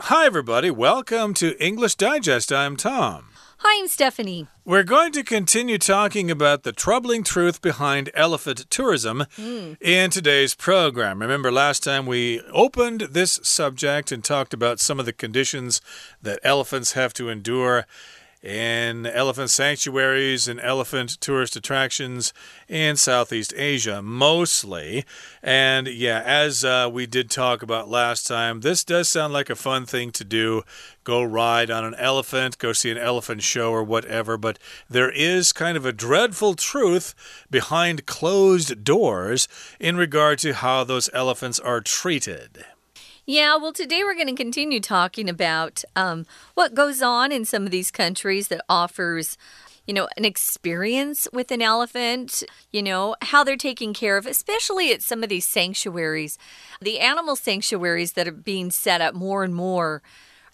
Hi, everybody. Welcome to English Digest. I'm Tom. Hi, I'm Stephanie. We're going to continue talking about the troubling truth behind elephant tourism mm. in today's program. Remember, last time we opened this subject and talked about some of the conditions that elephants have to endure in elephant sanctuaries and elephant tourist attractions in Southeast Asia, mostly. And yeah, as uh, we did talk about last time, this does sound like a fun thing to do. Go ride on an elephant, go see an elephant show or whatever, but there is kind of a dreadful truth behind closed doors in regard to how those elephants are treated. Yeah, well, today we're going to continue talking about um, what goes on in some of these countries that offers you know, an experience with an elephant, you know, how they're taken care of, especially at some of these sanctuaries. The animal sanctuaries that are being set up more and more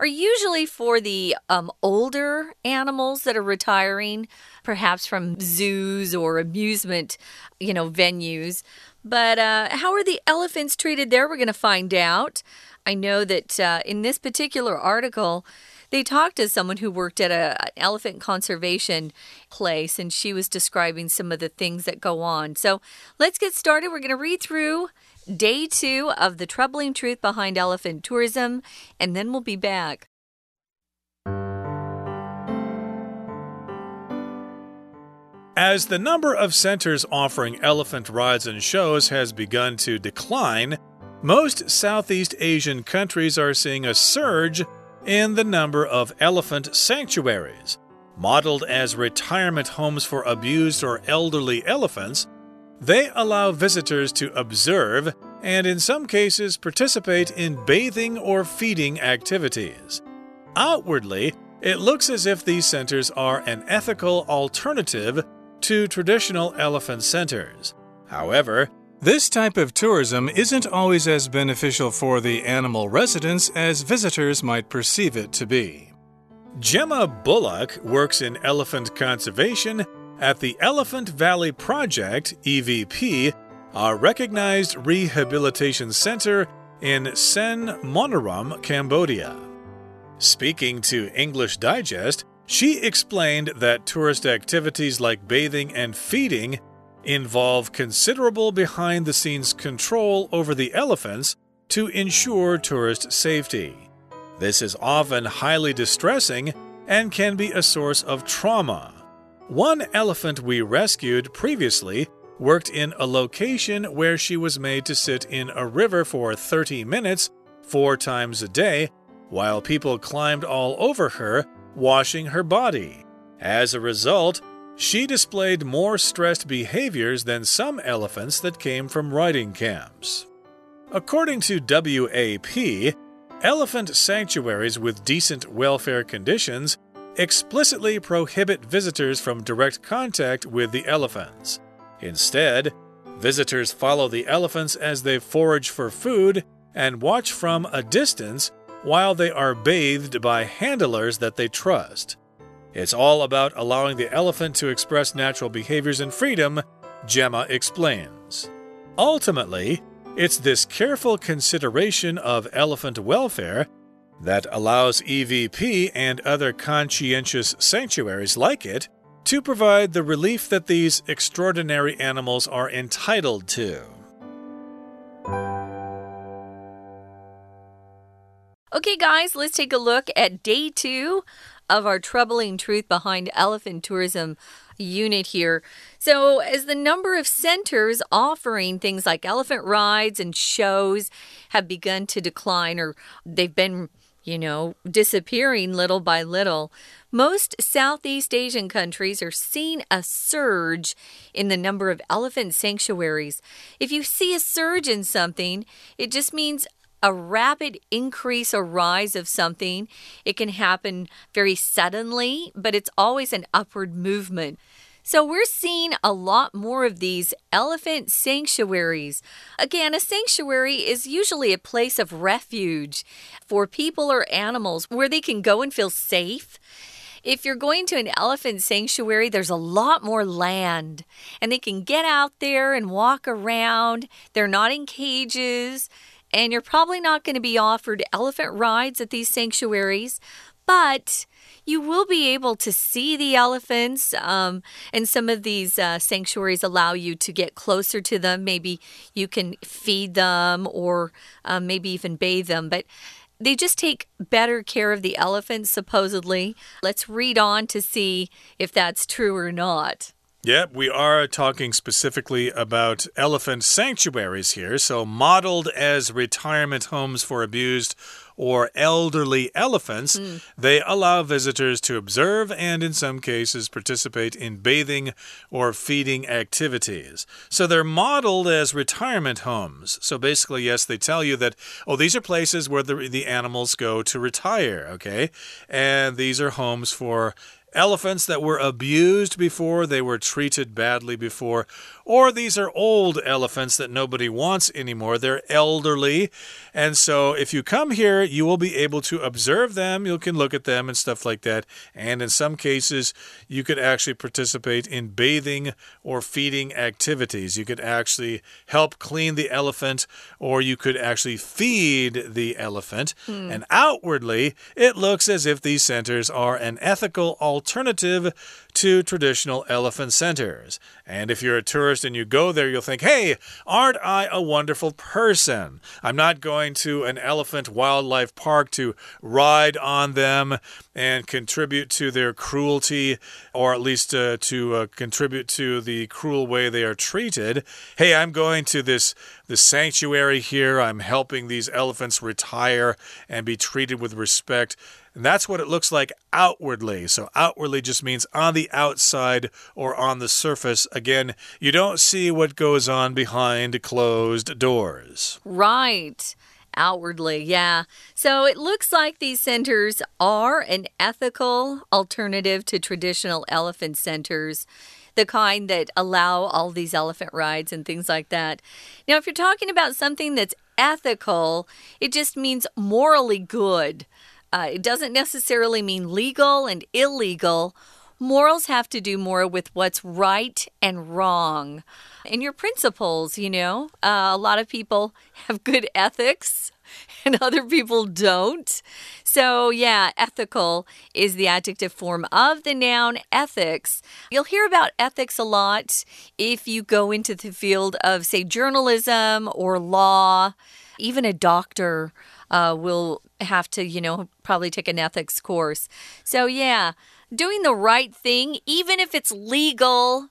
are usually for the um, older animals that are retiring, perhaps from zoos or amusement, you know, venues. But uh, how are the elephants treated there? We're going to find out. I know that uh, in this particular article, they talked to someone who worked at a, an elephant conservation place, and she was describing some of the things that go on. So let's get started. We're going to read through day two of the troubling truth behind elephant tourism, and then we'll be back. As the number of centers offering elephant rides and shows has begun to decline, most Southeast Asian countries are seeing a surge in the number of elephant sanctuaries. Modeled as retirement homes for abused or elderly elephants, they allow visitors to observe and, in some cases, participate in bathing or feeding activities. Outwardly, it looks as if these centers are an ethical alternative to traditional elephant centers. However, this type of tourism isn't always as beneficial for the animal residents as visitors might perceive it to be. Gemma Bullock works in elephant conservation at the Elephant Valley Project, EVP, a recognized rehabilitation center in Sen Monorom, Cambodia. Speaking to English Digest, she explained that tourist activities like bathing and feeding involve considerable behind the scenes control over the elephants to ensure tourist safety. This is often highly distressing and can be a source of trauma. One elephant we rescued previously worked in a location where she was made to sit in a river for 30 minutes, four times a day, while people climbed all over her washing her body. As a result, she displayed more stressed behaviors than some elephants that came from riding camps. According to WAP, elephant sanctuaries with decent welfare conditions explicitly prohibit visitors from direct contact with the elephants. Instead, visitors follow the elephants as they forage for food and watch from a distance while they are bathed by handlers that they trust. It's all about allowing the elephant to express natural behaviors in freedom, Gemma explains. Ultimately, it's this careful consideration of elephant welfare that allows EVP and other conscientious sanctuaries like it to provide the relief that these extraordinary animals are entitled to. Okay, guys, let's take a look at day two of our troubling truth behind elephant tourism unit here. So, as the number of centers offering things like elephant rides and shows have begun to decline, or they've been, you know, disappearing little by little, most Southeast Asian countries are seeing a surge in the number of elephant sanctuaries. If you see a surge in something, it just means a rapid increase or rise of something. It can happen very suddenly, but it's always an upward movement. So, we're seeing a lot more of these elephant sanctuaries. Again, a sanctuary is usually a place of refuge for people or animals where they can go and feel safe. If you're going to an elephant sanctuary, there's a lot more land and they can get out there and walk around. They're not in cages And you're probably not going to be offered elephant rides at these sanctuaries, but you will be able to see the elephants. Um, and some of these uh, sanctuaries allow you to get closer to them. Maybe you can feed them or um, maybe even bathe them. But they just take better care of the elephants, supposedly. Let's read on to see if that's true or not. Yep, we are talking specifically about elephant sanctuaries here. So, modeled as retirement homes for abused or elderly elephants, mm. they allow visitors to observe and, in some cases, participate in bathing or feeding activities. So they're modeled as retirement homes. So basically, yes, they tell you that, oh, these are places where the, the animals go to retire, okay? And these are homes for elephants that were abused before, they were treated badly before, or these are old elephants that nobody wants anymore. They're elderly. And so if you come here, you will be able to observe them. You can look at them and stuff like that. And in some cases, you could actually participate in bathing or feeding activities. You could actually help clean the elephant, or you could actually feed the elephant. Hmm. And outwardly, it looks as if these centers are an ethical alternative to traditional elephant centers. And if you're a tourist and you go there, you'll think, hey, aren't I a wonderful person? I'm not going to an elephant wildlife park to ride on them and contribute to their cruelty, or at least uh, to uh, contribute to the cruel way they are treated. Hey, I'm going to this, this sanctuary here. I'm helping these elephants retire and be treated with respect. And that's what it looks like outwardly. So, outwardly just means on the outside or on the surface. Again, you don't see what goes on behind closed doors. Right. Outwardly, yeah. So it looks like these centers are an ethical alternative to traditional elephant centers the kind that allow all these elephant rides and things like that. Now, if you're talking about something that's ethical, it just means morally good. Uh, it doesn't necessarily mean legal and illegal. Morals have to do more with what's right and wrong. And your principles, you know, uh, a lot of people have good ethics and other people don't. So, yeah, ethical is the adjective form of the noun ethics. You'll hear about ethics a lot if you go into the field of, say, journalism or law, even a doctor uh, will have to, you know, probably take an ethics course. So, yeah, doing the right thing, even if it's legal.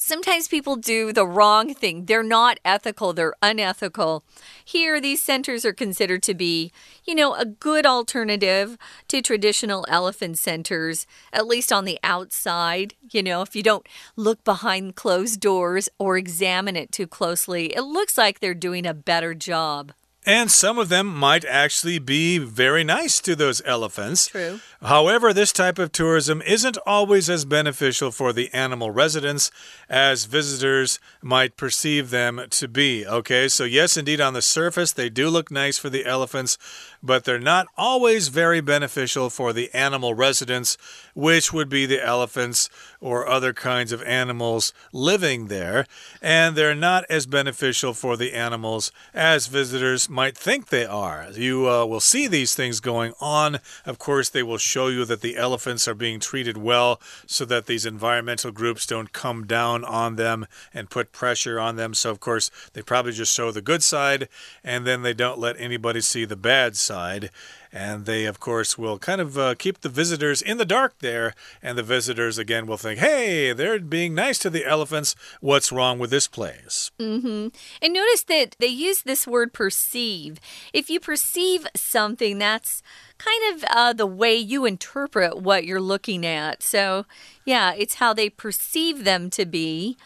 Sometimes people do the wrong thing. They're not ethical, they're unethical. Here, these centers are considered to be, you know, a good alternative to traditional elephant centers, at least on the outside. You know, if you don't look behind closed doors or examine it too closely, it looks like they're doing a better job. And some of them might actually be very nice to those elephants. True. However, this type of tourism isn't always as beneficial for the animal residents as visitors might perceive them to be. Okay, so yes, indeed, on the surface, they do look nice for the elephants, but they're not always very beneficial for the animal residents, which would be the elephants or other kinds of animals living there. And they're not as beneficial for the animals as visitors might think they are. You uh, will see these things going on. Of course, they will show you that the elephants are being treated well so that these environmental groups don't come down on them and put pressure on them. So, of course, they probably just show the good side and then they don't let anybody see the bad side. And they, of course, will kind of uh, keep the visitors in the dark there. And the visitors, again, will think, hey, they're being nice to the elephants. What's wrong with this place? Mm -hmm. And notice that they use this word perceive. If you perceive something, that's kind of uh, the way you interpret what you're looking at. So, yeah, it's how they perceive them to be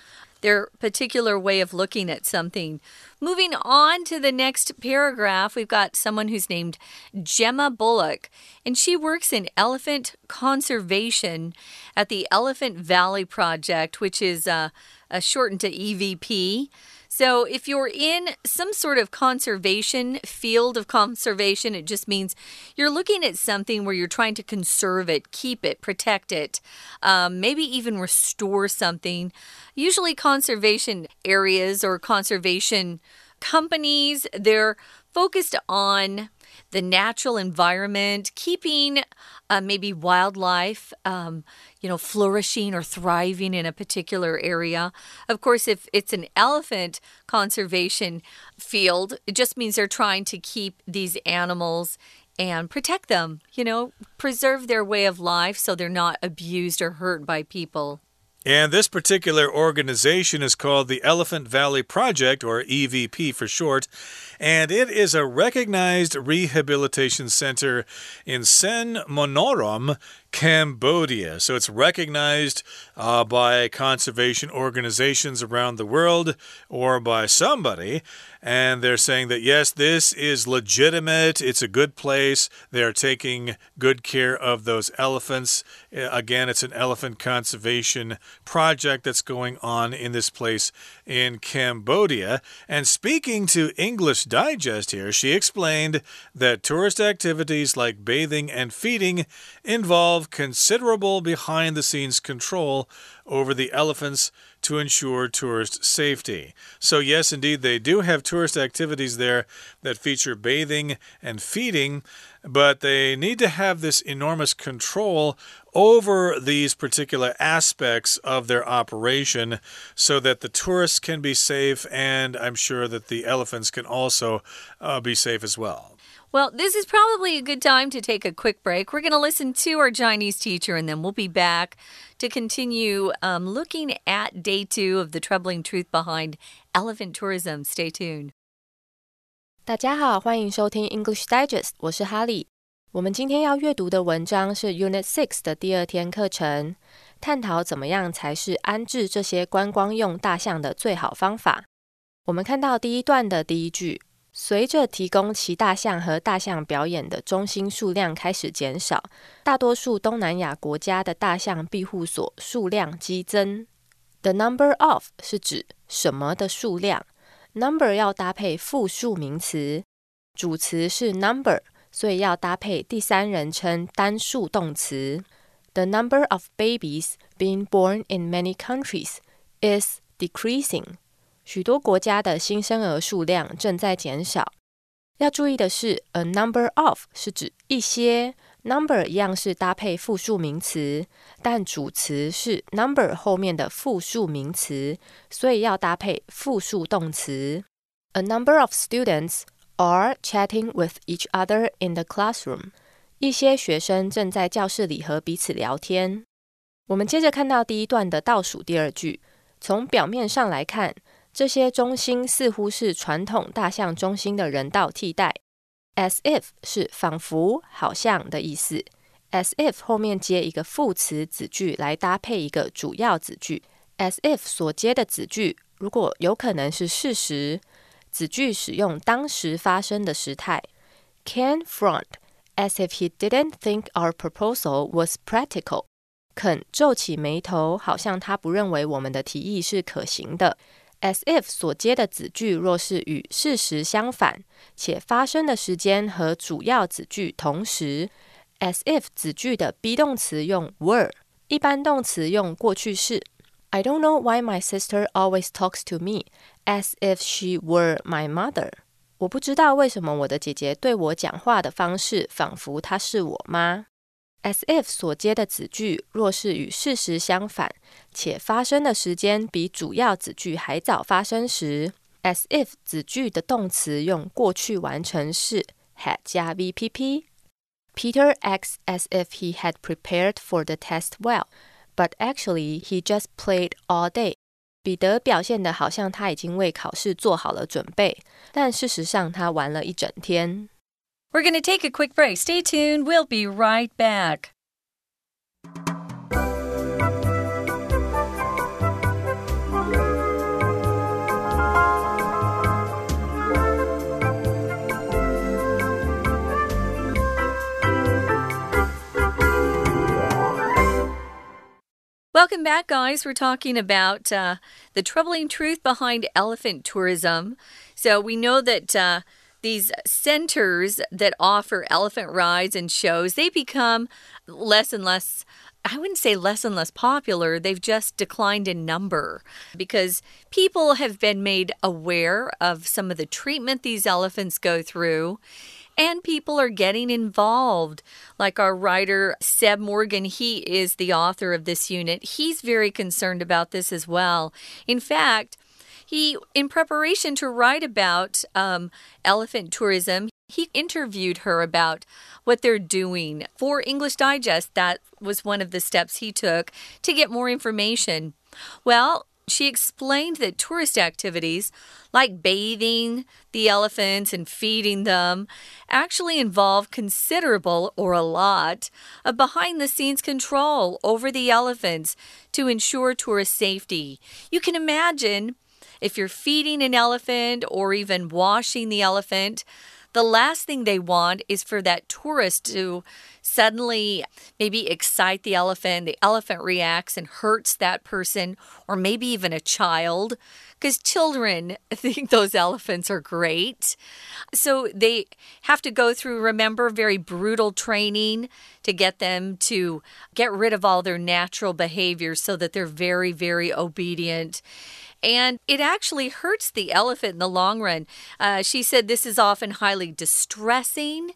their particular way of looking at something. Moving on to the next paragraph, we've got someone who's named Gemma Bullock, and she works in elephant conservation at the Elephant Valley Project, which is uh, shortened to EVP. So, if you're in some sort of conservation field of conservation, it just means you're looking at something where you're trying to conserve it, keep it, protect it, um, maybe even restore something. Usually, conservation areas or conservation companies, they're focused on the natural environment, keeping uh, maybe wildlife, um, you know, flourishing or thriving in a particular area. Of course, if it's an elephant conservation field, it just means they're trying to keep these animals and protect them, you know, preserve their way of life so they're not abused or hurt by people. And this particular organization is called the Elephant Valley Project, or EVP for short, and it is a recognized rehabilitation center in Sen Monorom, Cambodia. So it's recognized uh, by conservation organizations around the world or by somebody. And they're saying that, yes, this is legitimate. It's a good place. They're taking good care of those elephants. Uh, again, it's an elephant conservation project that's going on in this place in Cambodia. And speaking to English Digest here, she explained that tourist activities like bathing and feeding involve considerable behind the scenes control over the elephants to ensure tourist safety. So, yes, indeed, they do have tourist activities there that feature bathing and feeding, but they need to have this enormous control over these particular aspects of their operation so that the tourists can be safe, and I'm sure that the elephants can also uh, be safe as well. Well, this is probably a good time to take a quick break. We're going to listen to our Chinese teacher and then we'll be back to continue um, looking at day two of the troubling truth behind elephant tourism. Stay tuned. 大家好，欢迎收听 English Digest，我是哈利。我们今天要阅读的文章是 Unit Six 的第二天课程，探讨怎么样才是安置这些观光用大象的最好方法。我们看到第一段的第一句。随着提供骑大象和大象表演的中心数量开始减少，大多数东南亚国家的大象庇护所数量激增。The number of 是指什么的数量，number 要搭配复数名词，主词是 number，所以要搭配第三人称单数动词。The number of babies being born in many countries is decreasing. 许多国家的新生儿数量正在减少。要注意的是，a number of 是指一些，number 一样是搭配复数名词，但主词是 number 后面的复数名词，所以要搭配复数动词。A number of students are chatting with each other in the classroom。一些学生正在教室里和彼此聊天。我们接着看到第一段的倒数第二句，从表面上来看。这些中心似乎是传统大象中心的人道替代。As if 是仿佛、好像的意思。As if 后面接一个副词子句来搭配一个主要子句。As if 所接的子句如果有可能是事实，子句使用当时发生的时态。Can front as if he didn't think our proposal was practical。肯皱起眉头，好像他不认为我们的提议是可行的。As if 所接的子句若是与事实相反，且发生的时间和主要子句同时，as if 子句的 be 动词用 were，一般动词用过去式。I don't know why my sister always talks to me as if she were my mother。我不知道为什么我的姐姐对我讲话的方式仿佛她是我妈。As if 所接的子句若是与事实相反，且发生的时间比主要子句还早发生时，as if 子句的动词用过去完成式 had 加 VPP。Peter acts as if he had prepared for the test well, but actually he just played all day. 彼得表现得好像他已经为考试做好了准备，但事实上他玩了一整天。We're going to take a quick break. Stay tuned. We'll be right back. Welcome back, guys. We're talking about uh, the troubling truth behind elephant tourism. So, we know that uh, these centers that offer elephant rides and shows, they become less and less I wouldn't say less and less popular, they've just declined in number because people have been made aware of some of the treatment these elephants go through. And people are getting involved. Like our writer, Seb Morgan, he is the author of this unit. He's very concerned about this as well. In fact, he, in preparation to write about um, elephant tourism, he interviewed her about what they're doing for English Digest. That was one of the steps he took to get more information. Well, she explained that tourist activities like bathing the elephants and feeding them actually involve considerable or a lot of behind the scenes control over the elephants to ensure tourist safety. You can imagine if you're feeding an elephant or even washing the elephant, the last thing they want is for that tourist to suddenly maybe excite the elephant. The elephant reacts and hurts that person, or maybe even a child, because children think those elephants are great. So they have to go through, remember, very brutal training to get them to get rid of all their natural behaviors so that they're very, very obedient and it actually hurts the elephant in the long run. Uh, she said this is often highly distressing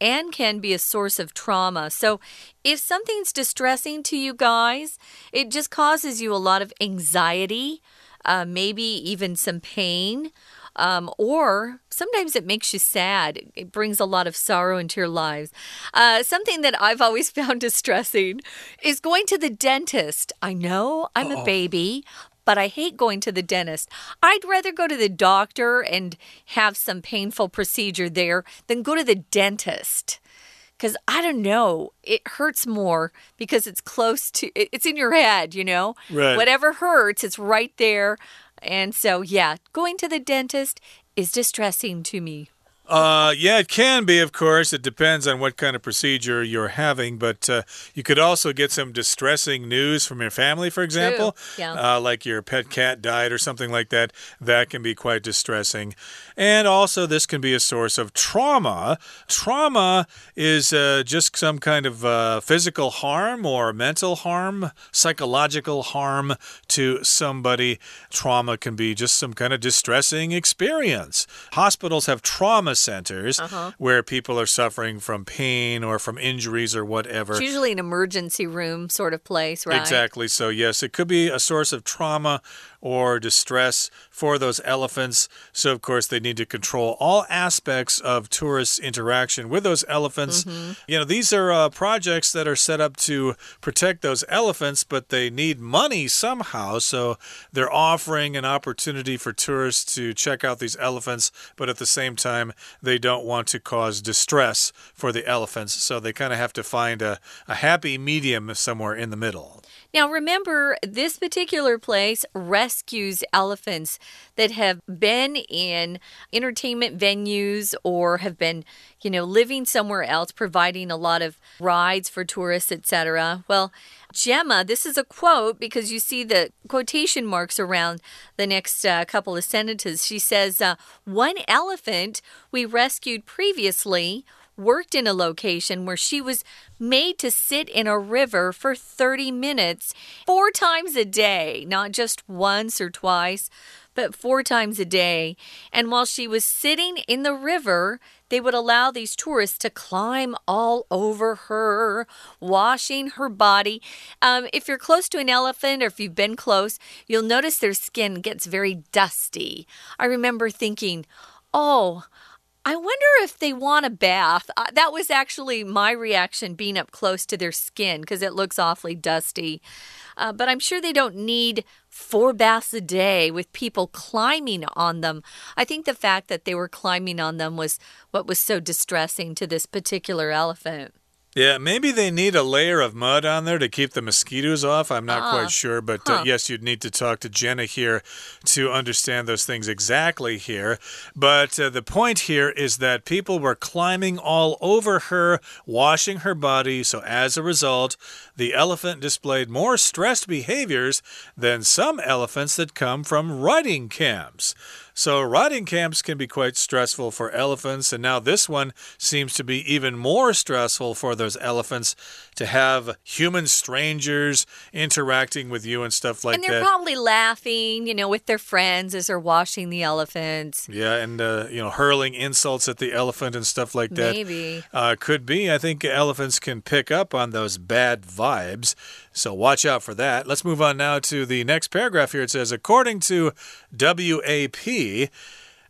and can be a source of trauma. So, if something's distressing to you guys, it just causes you a lot of anxiety, uh, maybe even some pain. Um, or sometimes it makes you sad. It brings a lot of sorrow into your lives. Uh, something that I've always found distressing is going to the dentist. I know I'm uh -oh. a baby, but I hate going to the dentist. I'd rather go to the doctor and have some painful procedure there than go to the dentist. Because I don't know, it hurts more because it's close to, it's in your head, you know? Right. Whatever hurts, it's right there. And so, yeah, going to the dentist is distressing to me. Uh, yeah, it can be, of course. It depends on what kind of procedure you're having, but uh, you could also get some distressing news from your family, for example, yeah. uh, like your pet cat died or something like that. That can be quite distressing. And also, this can be a source of trauma. Trauma is uh, just some kind of uh, physical harm or mental harm, psychological harm to somebody. Trauma can be just some kind of distressing experience. Hospitals have trauma centers uh -huh. where people are suffering from pain or from injuries or whatever. It's usually an emergency room sort of place, right? Exactly. So, yes, it could be a source of trauma or distress for those elephants. So, of course, they need to control all aspects of tourist interaction with those elephants. Mm -hmm. You know, these are uh, projects that are set up to protect those elephants, but they need money somehow. So, they're offering an opportunity for tourists to check out these elephants, but at the same time, they don't want to cause distress for the elephants. So, they kind of have to find a, a happy medium somewhere in the middle. Now, remember, this particular place rescues elephants that have been in entertainment venues or have been, you know, living somewhere else, providing a lot of rides for tourists, etc. Well, Gemma, this is a quote because you see the quotation marks around the next uh, couple of sentences. She says, uh, One elephant we rescued previously worked in a location where she was made to sit in a river for 30 minutes four times a day, not just once or twice, but four times a day. And while she was sitting in the river, they would allow these tourists to climb all over her, washing her body. Um, if you're close to an elephant or if you've been close, you'll notice their skin gets very dusty. I remember thinking, oh, I wonder if they want a bath. Uh, that was actually my reaction being up close to their skin because it looks awfully dusty. Uh, but I'm sure they don't need four baths a day with people climbing on them. I think the fact that they were climbing on them was what was so distressing to this particular elephant. Yeah, maybe they need a layer of mud on there to keep the mosquitoes off. I'm not quite ah, sure, but uh, huh. uh, yes, you'd need to talk to Gemma here to understand those things exactly here. But uh, the point here is that people were climbing all over her, washing her body. So as a result, the elephant displayed more stressed behaviors than some elephants that come from riding camps. So, riding camps can be quite stressful for elephants, and now this one seems to be even more stressful for those elephants to have human strangers interacting with you and stuff like that. And they're that. probably laughing, you know, with their friends as they're washing the elephants. Yeah, and, uh, you know, hurling insults at the elephant and stuff like that. Maybe. Uh, could be. I think elephants can pick up on those bad vibes. So watch out for that. Let's move on now to the next paragraph here. It says, according to WAP,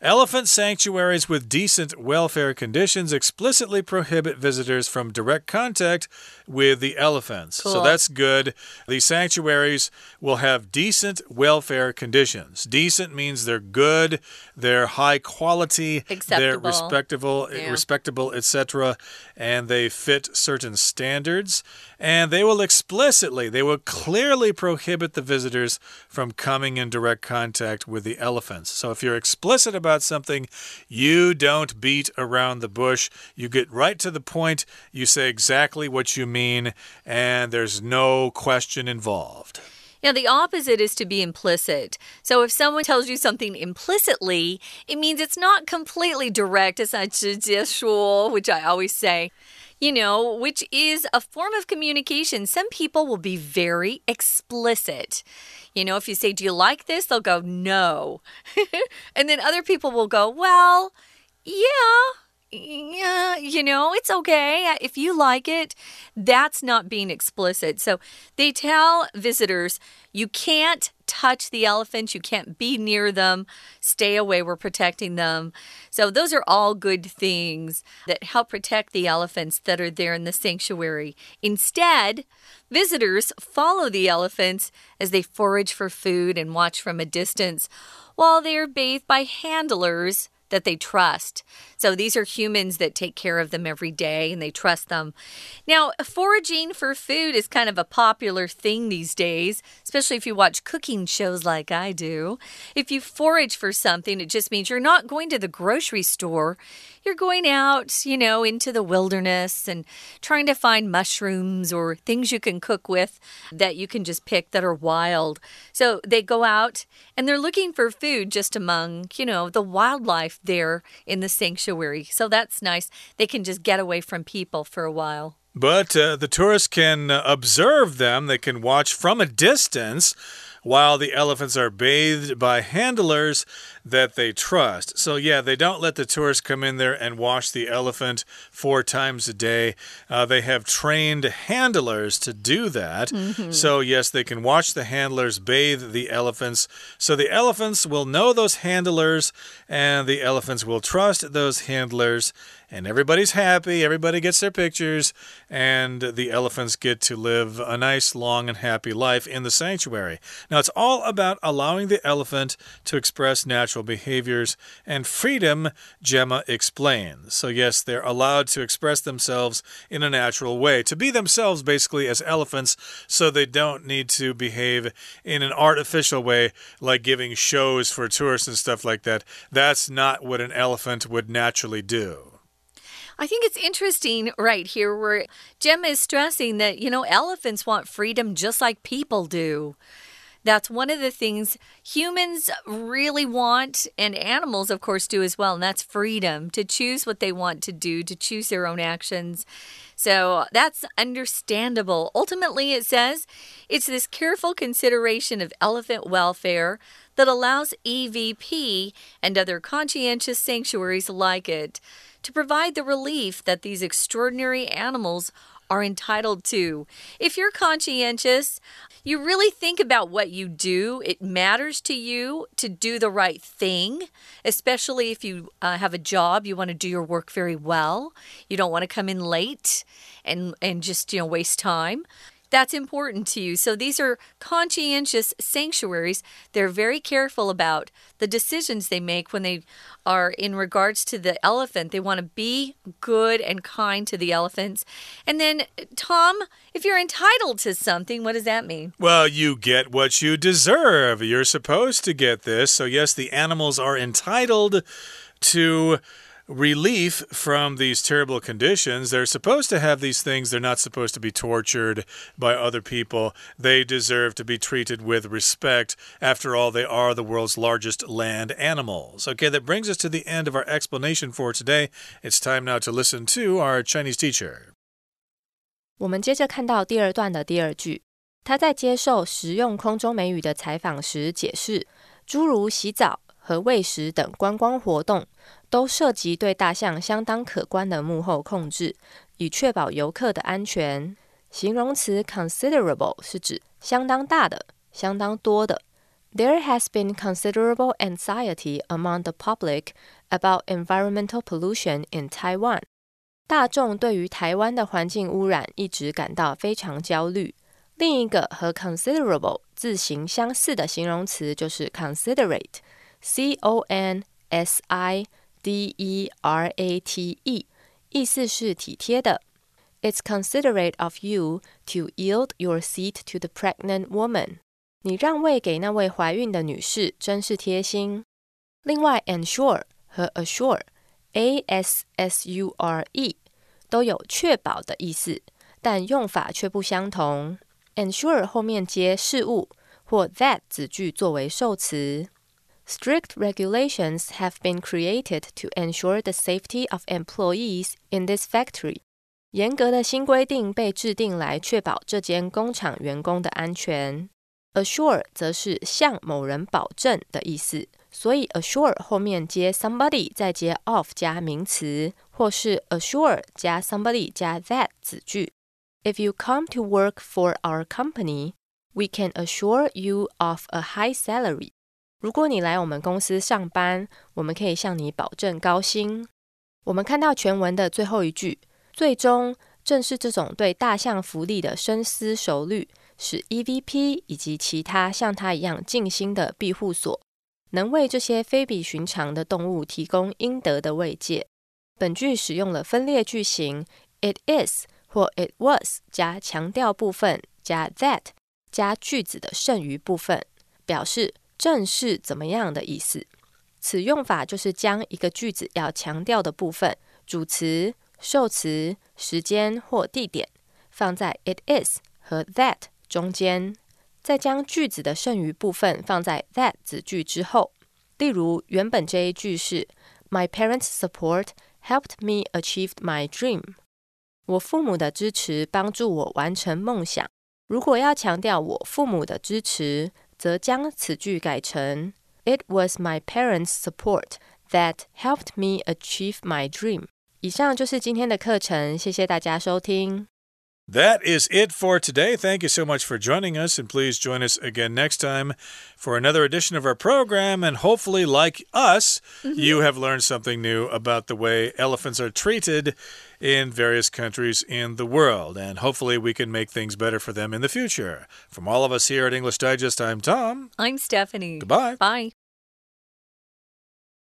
Elephant sanctuaries with decent welfare conditions explicitly prohibit visitors from direct contact with the elephants. Cool. So that's good. These sanctuaries will have decent welfare conditions. Decent means they're good, they're high quality, Acceptable. they're respectable, eh, Yeah. respectable, etc., and they fit certain standards. And they will explicitly, they will clearly prohibit the visitors from coming in direct contact with the elephants. So if you're explicit about something, you don't beat around the bush. You get right to the point, you say exactly what you mean, and there's no question involved. Now, the opposite is to be implicit. So, if someone tells you something implicitly, it means it's not completely direct. It's not 直接说, which I always say you know, which is a form of communication. Some people will be very explicit. You know, if you say, Do you like this? They'll go, No. and then other people will go, Well, yeah yeah, you know, it's okay if you like it. That's not being explicit. So they tell visitors, you can't touch the elephants, you can't be near them, stay away, we're protecting them. So those are all good things that help protect the elephants that are there in the sanctuary. Instead, visitors follow the elephants as they forage for food and watch from a distance while they are bathed by handlers that they trust. So these are humans that take care of them every day and they trust them. Now, foraging for food is kind of a popular thing these days, especially if you watch cooking shows like I do. If you forage for something, it just means you're not going to the grocery store. You're going out, you know, into the wilderness and trying to find mushrooms or things you can cook with that you can just pick that are wild. So they go out and they're looking for food just among, you know, the wildlife there in the sanctuary. So that's nice. They can just get away from people for a while. But uh, the tourists can observe them, they can watch from a distance while the elephants are bathed by handlers that they trust. So, yeah, they don't let the tourists come in there and wash the elephant four times a day. Uh, they have trained handlers to do that. Mm -hmm. So, yes, they can watch the handlers bathe the elephants. So, the elephants will know those handlers, and the elephants will trust those handlers and everybody's happy, everybody gets their pictures, and the elephants get to live a nice, long, and happy life in the sanctuary. Now, it's all about allowing the elephant to express natural behaviors and freedom, Gemma explains. So, yes, they're allowed to express themselves in a natural way, to be themselves basically as elephants, so they don't need to behave in an artificial way, like giving shows for tourists and stuff like that. That's not what an elephant would naturally do. I think it's interesting right here where Gemma is stressing that, you know, elephants want freedom just like people do. That's one of the things humans really want, and animals, of course, do as well, and that's freedom to choose what they want to do, to choose their own actions. So that's understandable. Ultimately, it says it's this careful consideration of elephant welfare that allows EVP and other conscientious sanctuaries like it to provide the relief that these extraordinary animals are entitled to. If you're conscientious, you really think about what you do. It matters to you to do the right thing, especially if you uh, have a job, you want to do your work very well. You don't want to come in late and and just, you know, waste time that's important to you. So these are conscientious sanctuaries. They're very careful about the decisions they make when they are in regards to the elephant. They want to be good and kind to the elephants. And then, Tom, if you're entitled to something, what does that mean? Well, you get what you deserve. You're supposed to get this. So, yes, the animals are entitled to relief from these terrible conditions. They're supposed to have these things. They're not supposed to be tortured by other people. They deserve to be treated with respect. After all, they are the world's largest land animals. Okay, that brings us to the end of our explanation for today. It's time now to listen to our Chinese teacher. 我们接着看到第二段的第二句，他在接受实用空中美语的采访时解释，诸如洗澡和喂食等观光活动， 都涉及对大象相当可观的幕后控制，以确保游客的安全。形容词 considerable 是指相当大的、相当多的。There has been considerable anxiety among the public about environmental pollution in Taiwan. 大众对于台湾的环境污染一直感到非常焦虑。另一个和 considerable 字形相似的形容词就是 considerate，c o n s i d e r a t e，意思是体贴的。It's considerate of you to yield your seat to the pregnant woman. 你让位给那位怀孕的女士，真是贴心。另外，ensure 和 assure。a s s u r e 都有确保的意思，但用法却不相同。ensure 后面接事物或 that 子句作为受词。 Strict regulations have been created to ensure the safety of employees in this factory. 严格的新规定被制定来确保这间工厂员工的安全。Assure 则是向某人保证的意思。所以，assure 后面接 somebody，再接 of 加名词，或是 assure 加 somebody 加 that 子句。If you come to work for our company, we can assure you of a high salary. 如果你来我们公司上班，我们可以向你保证高薪。我们看到全文的最后一句，最终正是这种对大象福利的深思熟虑，使 EVP 以及其他像它一样尽心的庇护所。能为这些非比寻常的动物提供应得的慰藉。本句使用了分裂句型 it is 或 it was 加强调部分加 that 加句子的剩余部分，表示正是怎么样的意思。此用法就是将一个句子要强调的部分，主词、受词、时间或地点放在 it is 和 that 中间。再将句子的剩余部分放在 that 子句之后。例如，原本这一句是 My parents' support helped me achieve my dream。我父母的支持帮助我完成梦想。如果要强调我父母的支持，则将此句改成 It was my parents' support that helped me achieve my dream。以上就是今天的课程，谢谢大家收听。 That is it for today. Thank you so much for joining us, and please join us again next time for another edition of our program. And hopefully, like us, mm -hmm. you have learned something new about the way elephants are treated in various countries in the world. And hopefully, we can make things better for them in the future. From all of us here at English Digest, I'm Tom. I'm Stephanie. Goodbye. Bye.